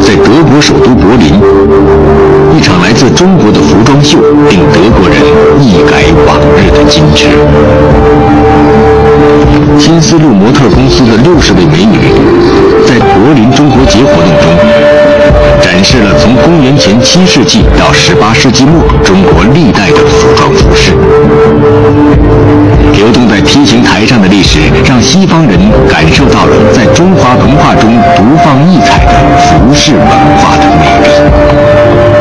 在德国首都柏林，一场来自中国的服装秀令德国人一改往日的矜持。新丝路模特公司的六十位美女，在柏林中国节活动中，展示了公元前七世纪到十八世纪末中国历代的服装服饰。流动在梯形台上的历史，让西方人感受到了在中华文化中独放异彩的服饰文化的魅力。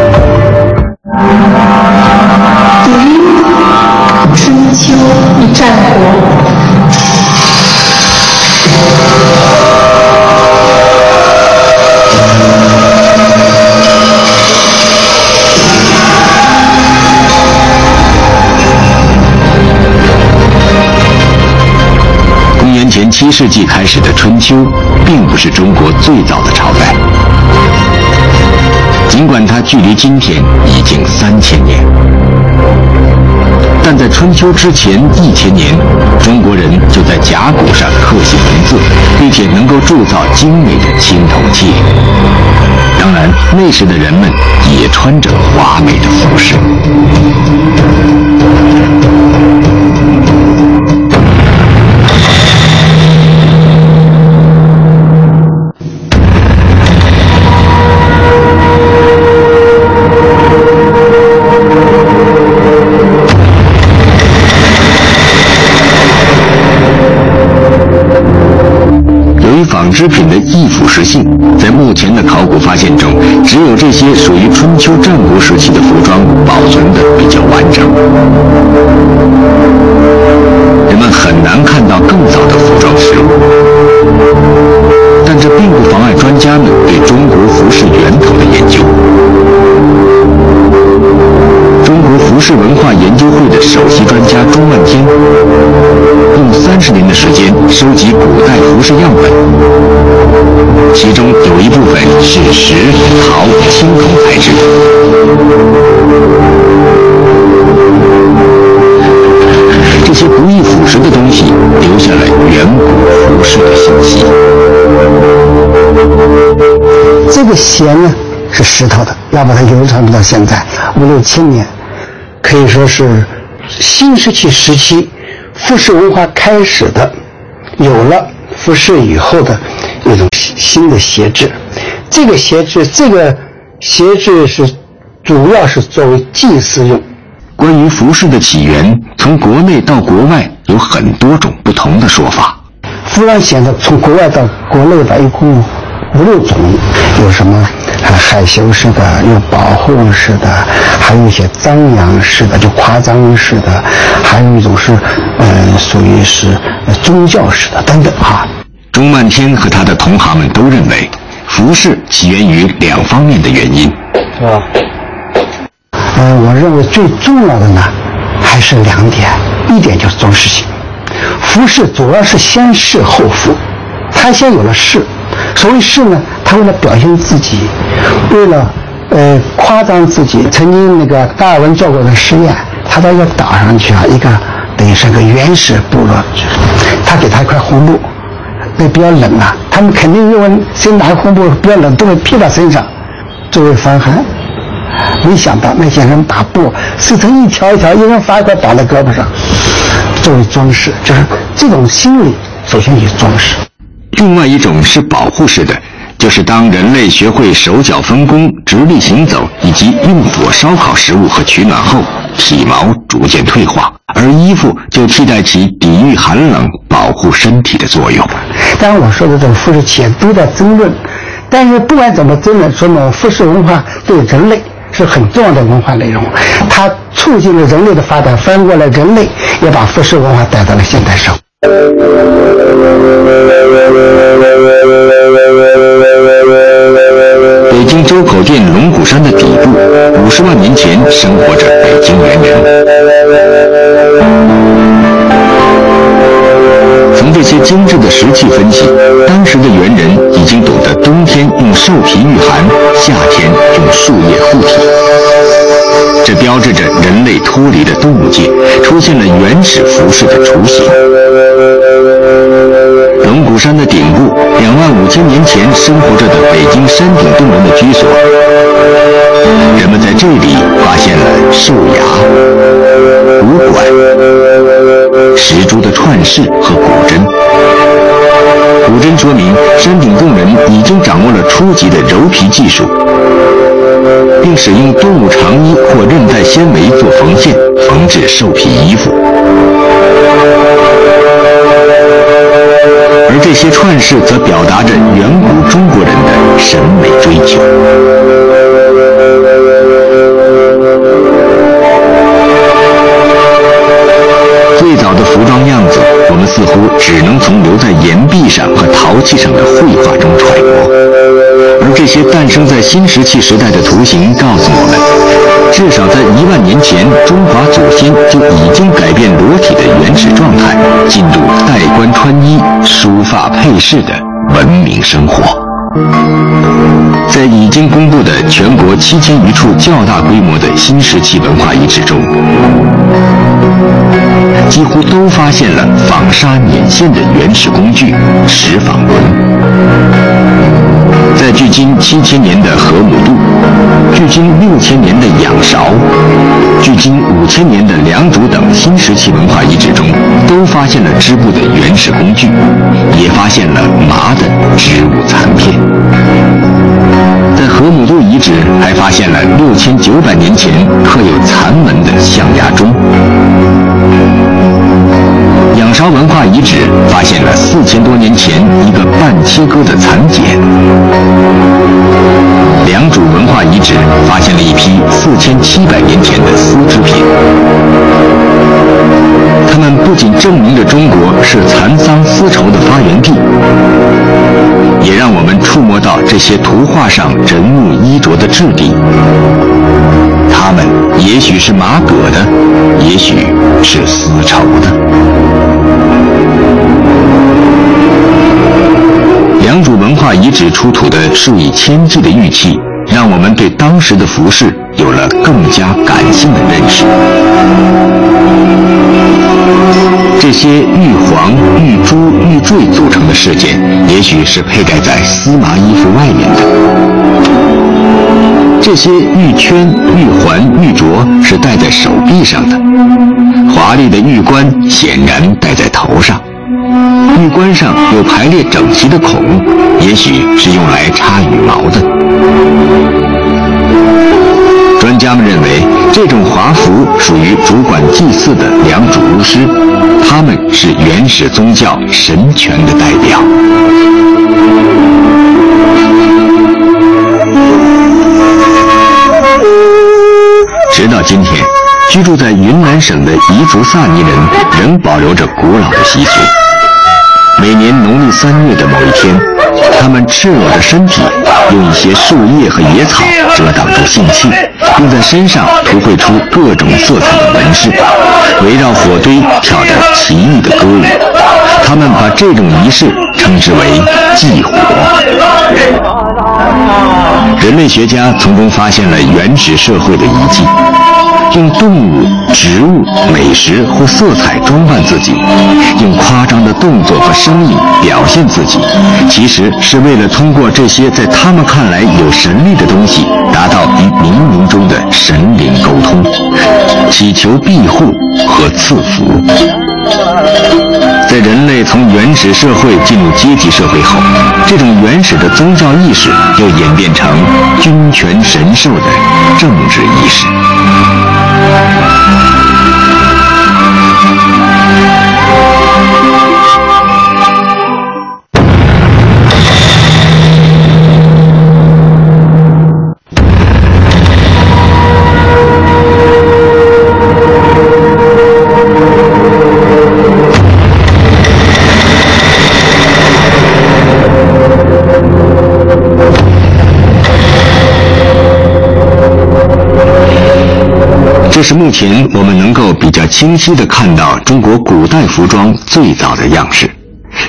七世纪开始的春秋，并不是中国最早的朝代，尽管它距离今天已经三千年，但在春秋之前一千年，中国人就在甲骨上刻写文字，并且能够铸造精美的青铜器。当然，那时的人们也穿着华美的服饰。纺织品的易腐蚀性，在目前的考古发现中，只有这些属于春秋战国时期的服装保存的比较完整。人们很难看到更早的服装实物，但这并不妨碍专家们对中国服饰源头的研究。中国服饰文化研究会的首席专家钟万天，用三十年的时间收集古代服饰样本，其中有一部分是石、陶、青铜材质。这些不易腐蚀的东西，留下了远古服饰的信息。这个弦呢是石头的，要把它流传到现在五六千年，可以说是新石器时期服饰文化开始的，有了服饰以后的一种新的鞋制。这个鞋制，这个鞋制是主要是作为祭祀用。关于服饰的起源，从国内到国外有很多种不同的说法。服装显得从国外到国内吧一共五六种，有什么啊害羞式的，有保护式的，还有一些张扬式的，就夸张式的，还有一种是呃属于是呃宗教式的等等哈。钟漫天和他的同行们都认为，服饰起源于两方面的原因。是吧？呃，我认为最重要的呢，还是两点，一点就是装饰性。服饰主要是先饰后服，它先有了饰。所谓饰呢，他为了表现自己，为了呃夸张自己。曾经那个达尔文做过的实验，他到一个岛上去啊，一个等于是个原始部落，他给他一块红布，那比较冷啊，他们肯定认为谁拿红布比较冷，都会披到身上作为防寒。没想到那些人把布撕成一条一条，一人发一块绑在胳膊上，作为装饰，就是这种心理首先也是装饰。另外一种是保护式的，就是当人类学会手脚分工、直立行走以及用火烧烤食物和取暖后，体毛逐渐退化，而衣服就替代起抵御寒冷、保护身体的作用。当然，我说的这个服饰企业都在争论，但是不管怎么争论，说明服饰文化对人类是很重要的文化内容，它促进了人类的发展，反过来人类也把服饰文化带到了现代社会。北京周口店龙骨山的底部，五十万年前生活着北京猿人。从这些精致的石器分析，当时的猿人已经懂得冬天用兽皮御寒，夏天用树叶护体。这标志着人类脱离了动物界，出现了原始服饰的雏形。山的顶部，两万五千年前生活着的北京山顶洞人的居所，人们在这里发现了兽牙、骨管、石珠的串饰和骨针。古针说明山顶洞人已经掌握了初级的鞣皮技术。并使用动物长衣或韧带纤维做缝线，缝制兽皮衣服。这些串饰则表达着远古中国人的审美追求。最早的服装样子，我们似乎只能从留在岩壁上和陶器上的绘画中揣摩。这些诞生在新石器时代的图形，告诉我们，至少在一万年前，中华祖先就已经改变裸体的原始状态，进入戴冠穿衣、梳发配饰的文明生活。在已经公布的全国七千余处较大规模的新石器文化遗址中，几乎都发现了纺纱捻线的原始工具石纺轮。在距今七千年的河姆渡、距今六千年的仰韶、距今五千年的良渚等新石器文化遗址中，都发现了织布的原始工具，也发现了麻的织物残片。在河姆渡遗址还发现了六千九百年前刻有残纹的象牙钟。仰韶文化遗址发现了四千多年前一个半切割的蚕茧。良渚文化遗址发现了一批四千七百年前的丝织品。它们不仅证明着中国是蚕桑丝绸的发源地，也让我们触摸到这些图画上人物衣着的质地。它们也许是麻革的，也许是丝绸的。良渚文化遗址出土的数以千计的玉器，让我们对当时的服饰有了更加感性的认识。这些玉环、玉珠、玉坠组成的饰件，也许是佩戴在丝麻衣服外面的；这些玉圈、玉环、玉镯是戴在手臂上的；华丽的玉冠显然戴在头上。玉冠上有排列整齐的孔，也许是用来插羽毛的。专家们认为，这种华服属于主管祭祀的良渚巫师，他们是原始宗教神权的代表。直到今天，居住在云南省的彝族萨尼人仍保留着古老的习俗。每年农历三月的某一天，他们赤裸着身体，用一些树叶和野草遮挡住性器，并在身上涂绘出各种色彩的纹饰，围绕火堆跳着奇异的歌舞。他们把这种仪式称之为祭火。人类学家从中发现了原始社会的遗迹。用动物、植物、美食或色彩装扮自己，用夸张的动作和声音表现自己，其实是为了通过这些在他们看来有神力的东西，达到与冥冥中的神灵沟通，祈求庇护和赐福。在人类从原始社会进入阶级社会后，这种原始的宗教意识又演变成君权神授的政治意识。这是目前我们能够比较清晰地看到中国古代服装最早的样式。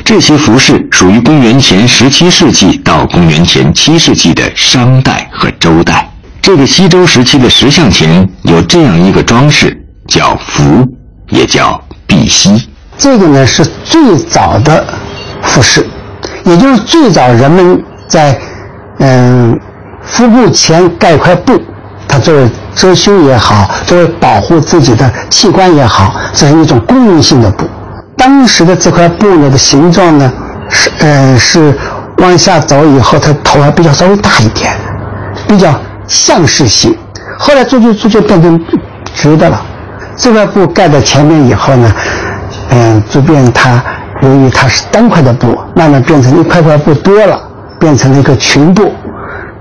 这些服饰属于公元前十七世纪到公元前七世纪的商代和周代。这个西周时期的石像前有这样一个装饰，叫服，也叫碧玺。这个呢是最早的服饰，也就是最早人们在嗯腹部前盖块布，它作为遮羞也好，作为保护自己的器官也好，这是一种功能性的布。当时的这块布呢的形状呢是呃是往下走以后，它头还比较稍微大一点，比较像式型。后来逐渐逐渐变成直的了。这块布盖在前面以后呢，嗯，逐渐它由于它是单块的布，慢慢变成一块块布多了，变成了一个裙布。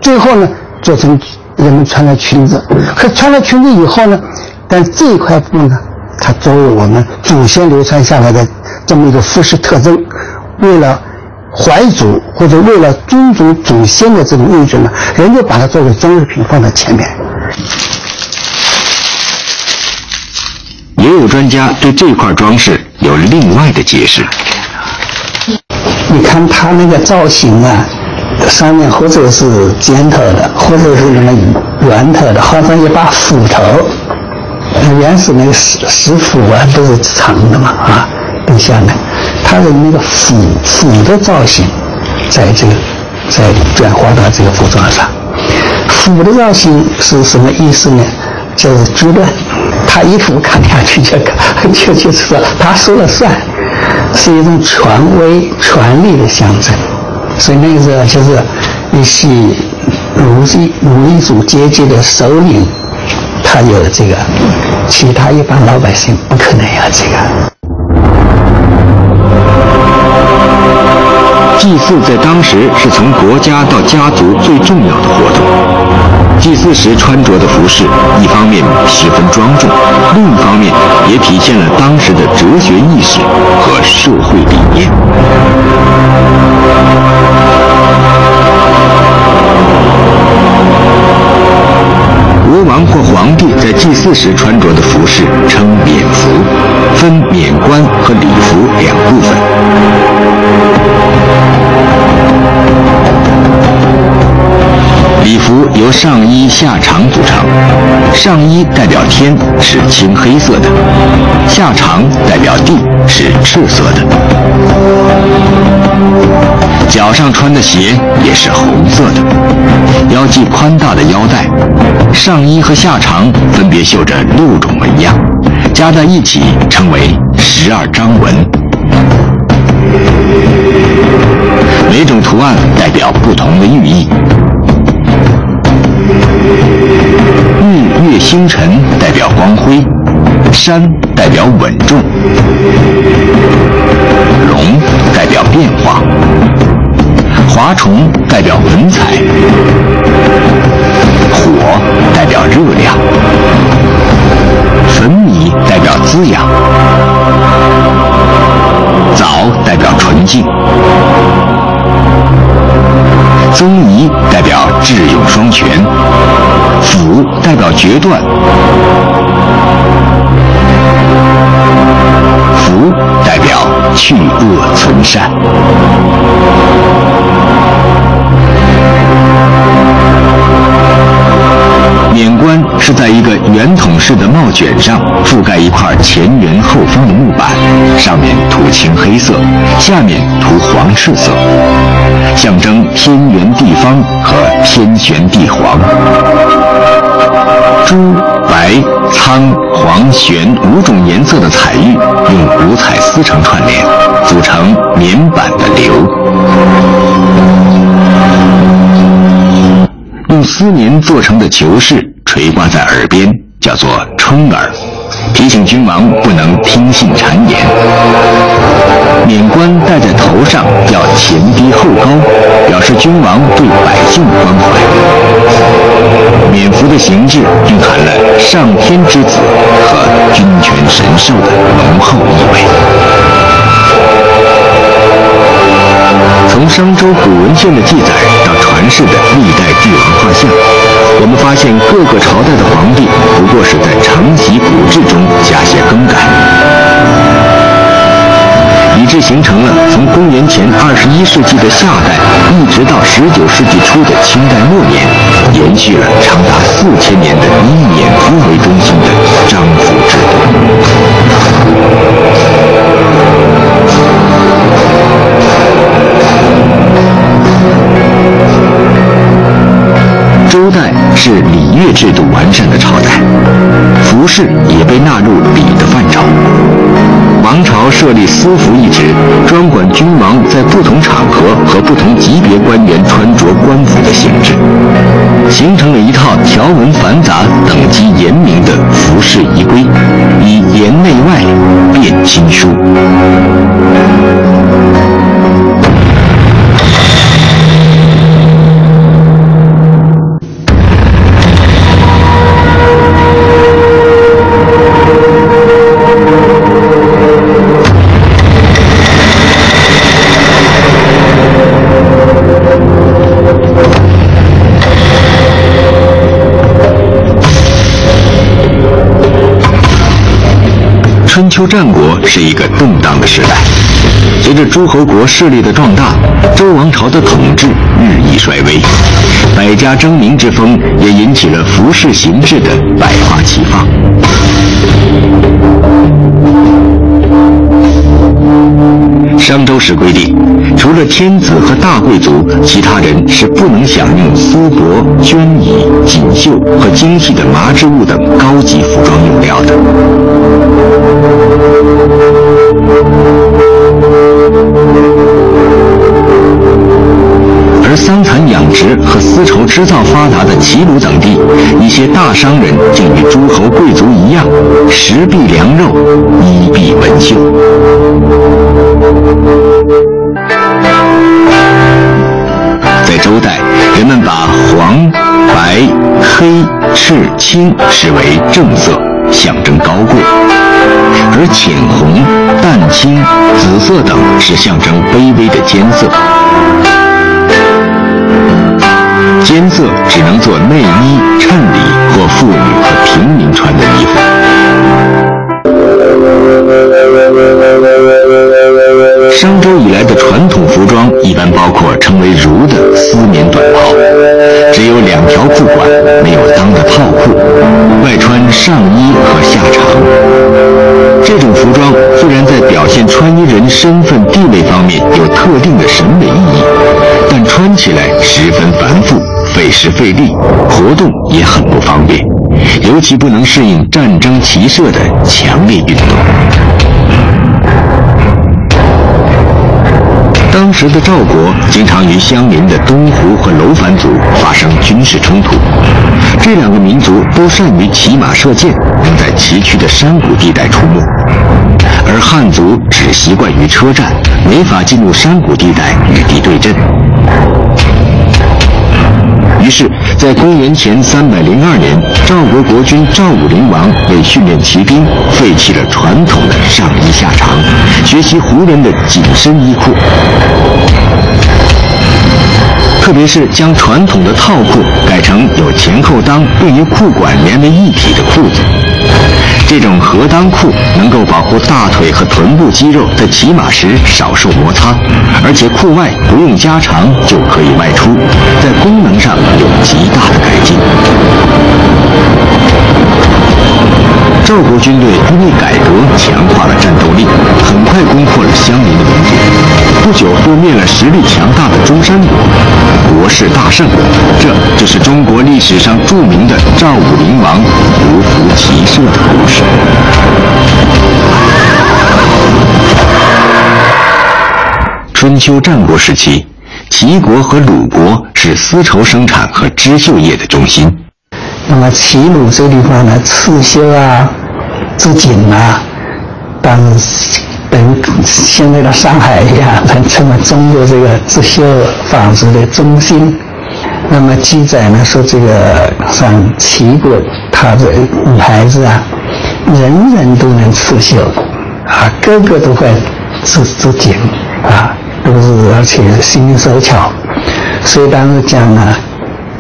最后呢，做成人们穿了裙子。可穿了裙子以后呢，但这一块布呢，它作为我们祖先流传下来的这么一个服饰特征，为了怀祖或者为了尊重祖先的这种意志呢，人就把它作为装饰品放在前面。也有专家对这块装饰有另外的解释。你看它那个造型啊，上面或者是尖头的，或者是那么圆头的，好像一把斧头。原始那个石石斧啊，都是长的嘛，啊，跟下面，它的那个斧斧的造型，在这个在转化到这个服装上。斧的造型是什么意思呢？就是主断，他一斧砍下去就 就就是说他说了算，是一种权威权力的象征。所以那个时候就是一些奴隶奴隶主阶级的首领，他有这个，其他一般老百姓不可能有这个。祭祀在当时是从国家到家族最重要的活动。祭祀时穿着的服饰，一方面十分庄重，另一方面也体现了当时的哲学意识和社会理念。国王或皇帝在祭祀时穿着的服饰称冕服，分冕冠和礼服两部分。由上衣、下裳组成，上衣代表天，是青黑色的；下裳代表地，是赤色的。脚上穿的鞋也是红色的，腰系宽大的腰带。上衣和下裳分别绣着六种纹样，加在一起称为十二章纹。每种图案代表不同的寓意。日月星辰代表光辉，山代表稳重，龙代表变化，华虫代表文采，火代表热量，粉米代表滋养，枣代表纯净。宗仪代表智勇双全，辅代表决断，福代表去恶存善。冕冠是在一个圆筒式的帽卷上覆盖一块前圆后方的木板，上面涂青黑色，下面涂黄赤色，象征天圆地方和天玄地黄。朱、白、苍、黄、玄五种颜色的彩玉用五彩丝绳串联，组成棉板的流。用丝棉做成的球饰垂挂在耳边，叫做春耳，提醒君王不能听信谗言。冕冠戴在头上要前低后高，表示君王对百姓的关怀。冕服的形制蕴含了上天之子和君权神授的浓厚意味。从商周古文献的记载到传。世的历代帝王画像，我们发现各个朝代的皇帝不过是在承袭古制中加些更改。以致形成了从公元前二十一世纪的夏代，一直到十九世纪初的清代末年，延续了长达四千年的以冕夫为中心的章服制度。周代是礼乐制度完善的朝代，服饰也被纳入礼的范畴。王朝设立司服一职，专管君王在不同场合和不同级别官员穿着官服的性质，形成了一套条文繁杂、等级严明的服饰仪规，是一个动荡的时代，随着诸侯国势力的壮大，周王朝的统治日益衰微，百家争鸣之风也引起了服饰形制的百花齐放。商周时规定，除了天子和大贵族，其他人是不能享用丝帛、绢衣、锦绣和精细的麻织物等高级服装用料的。而桑蚕养殖和丝绸织造发达的齐鲁等地，一些大商人竟与诸侯贵族一样，食必良肉，衣必文绣。在周代，人们把黄、白、黑、赤、青视为正色，象征高贵；而浅红、淡青、紫色等是象征卑微的艰色。艰色只能做内衣、衬里或妇女和平民穿的衣服。商周以来的传统服装一般包括称为“襦”的丝棉短袍，只有两条裤管，没有裆的套裤，外穿上衣和下裳。这种服装虽然在表现穿衣人身份地位方面有特定的审美意义，但穿起来十分繁复，费时费力，活动也很不方便，尤其不能适应战争骑射的强烈运动。当时的赵国经常与相邻的东胡和楼烦族发生军事冲突，这两个民族都善于骑马射箭，能在崎岖的山谷地带出没，而汉族只习惯于车战，没法进入山谷地带与敌对阵。于是，在公元前三百零二年，赵国国君赵武灵王为训练骑兵，废弃了传统的上衣下裳，学习胡人的紧身衣裤。特别是将传统的套裤改成有前后裆并与裤管连为一体的裤子。这种合裆裤能够保护大腿和臀部肌肉在骑马时少受摩擦，而且裤外不用加长就可以外出，在功能上有极大的改进。赵国军队因为改革强化了战斗力，很快攻破了相邻的民族，不久又灭了实力强大的中山国，国势大盛。这就是中国历史上著名的赵武灵王胡服骑射的故事。春秋战国时期，齐国和鲁国是丝绸生产和织绣业的中心。那么齐鲁这地方呢，刺绣啊、织锦啊，当等现在的上海一样，成为中国这个织绣纺织的中心。那么记载呢说，这个像齐国，他的女孩子啊，人人都能刺绣，啊，个个都会织织锦，啊，都是而且心灵手巧。所以当时讲呢，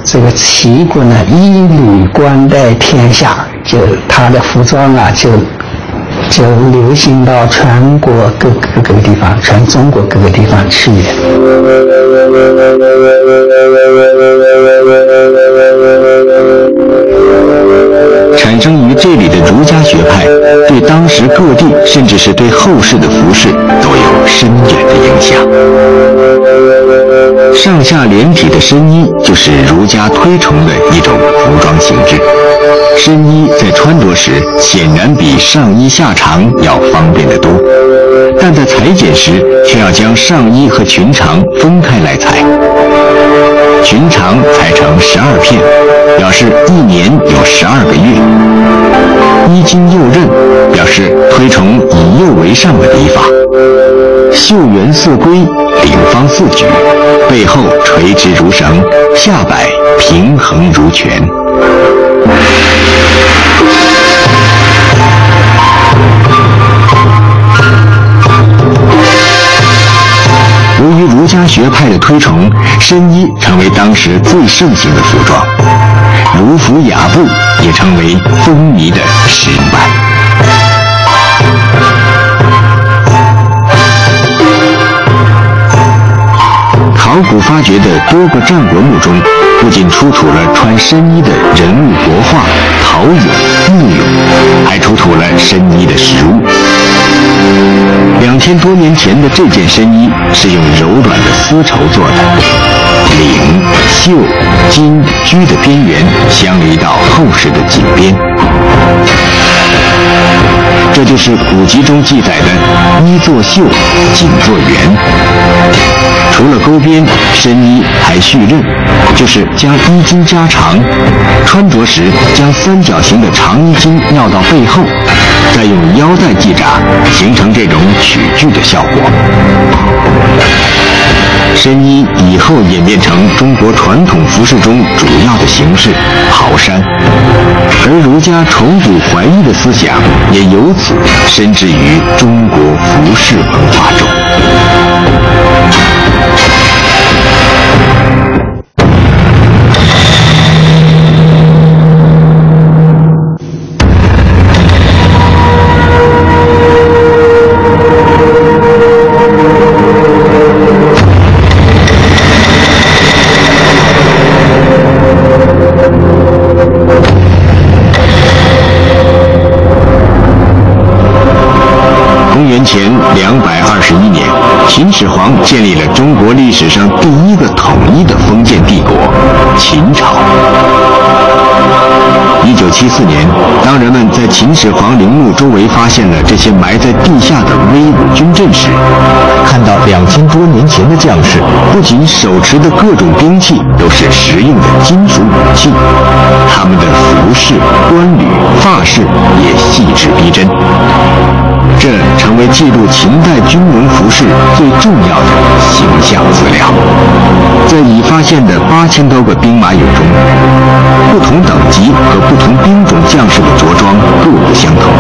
这个齐国呢，一履冠带天下，就他的服装啊，就就流行到全国各各个地方，全中国各个地方去。产生于这里的儒家学派，对当时各地，甚至是对后世的服饰都有深远的影响。上下连体的深衣就是儒家推崇的一种服装形制。深衣在穿着时显然比上衣下长要方便得多，但在裁剪时却要将上衣和裙长分开来裁。裙长裁成十二片，表示一年有十二个月。衣襟右衽，表示推崇以右为上的礼法。袖圆似龟，领方似举，背后垂直如绳，下摆平衡如拳。由于儒家学派的推崇，深衣成为当时最盛行的服装，儒服雅布也成为风靡的时办。考古发掘的多个战国墓中，不仅出土了穿深衣的人物国画、陶俑、木俑，还出土了深衣的实物。两千多年前的这件深衣是用柔软的丝绸做的，领、袖、襟、裾的边缘镶了一道厚实的锦边，这就是古籍中记载的“衣作袖，锦作圆”。除了勾边，深衣还续刃，就是将衣襟加长，穿着时将三角形的长衣襟绕到背后，再用腰带系扎，形成这种曲裾的效果。深衣以后演变成中国传统服饰中主要的形式——袍衫，而儒家崇古怀衣的思想也由此深植于中国服饰文化中。秦始皇建立了中国历史上第一个统一的封建帝国——秦朝。一九七四年，当人们在秦始皇陵墓周围发现了这些埋在地下的威武军阵时，看到两千多年前的将士不仅手持的各种兵器都是实用的金属武器，他们的服饰、冠履、发饰也细致逼真。这成为记录秦代军人服饰最重要的形象资料。在已发现的八千多个兵马俑中，不同等级和不同兵种将士的着装各不相同。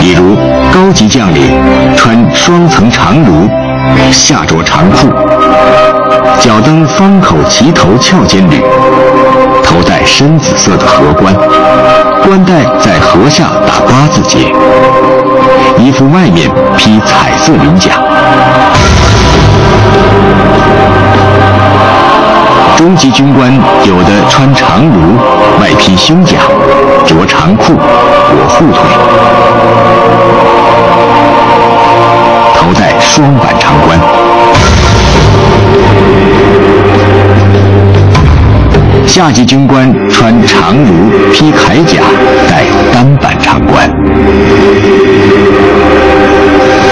比如，高级将领穿双层长襦，下着长裤，脚蹬方口齐头翘肩履。头戴深紫色的荷冠，冠带在荷下打八字结，衣服外面披彩色鳞甲。中级军官有的穿长襦，外披胸甲，着长裤，裹护腿，头戴双板长冠。下级军官穿长襦，披铠甲，戴单板长冠。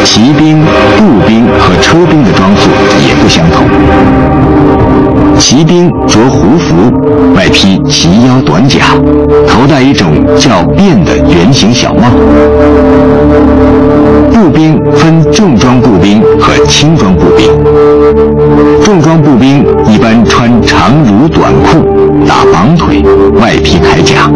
骑兵、步兵和车兵的装束也不相同。骑兵着胡服，外披齐腰短甲，头戴一种叫辫的圆形小帽。步兵分重装步兵和轻装步兵。重装步兵一般穿长襦短裤，打绑腿，外披铠甲。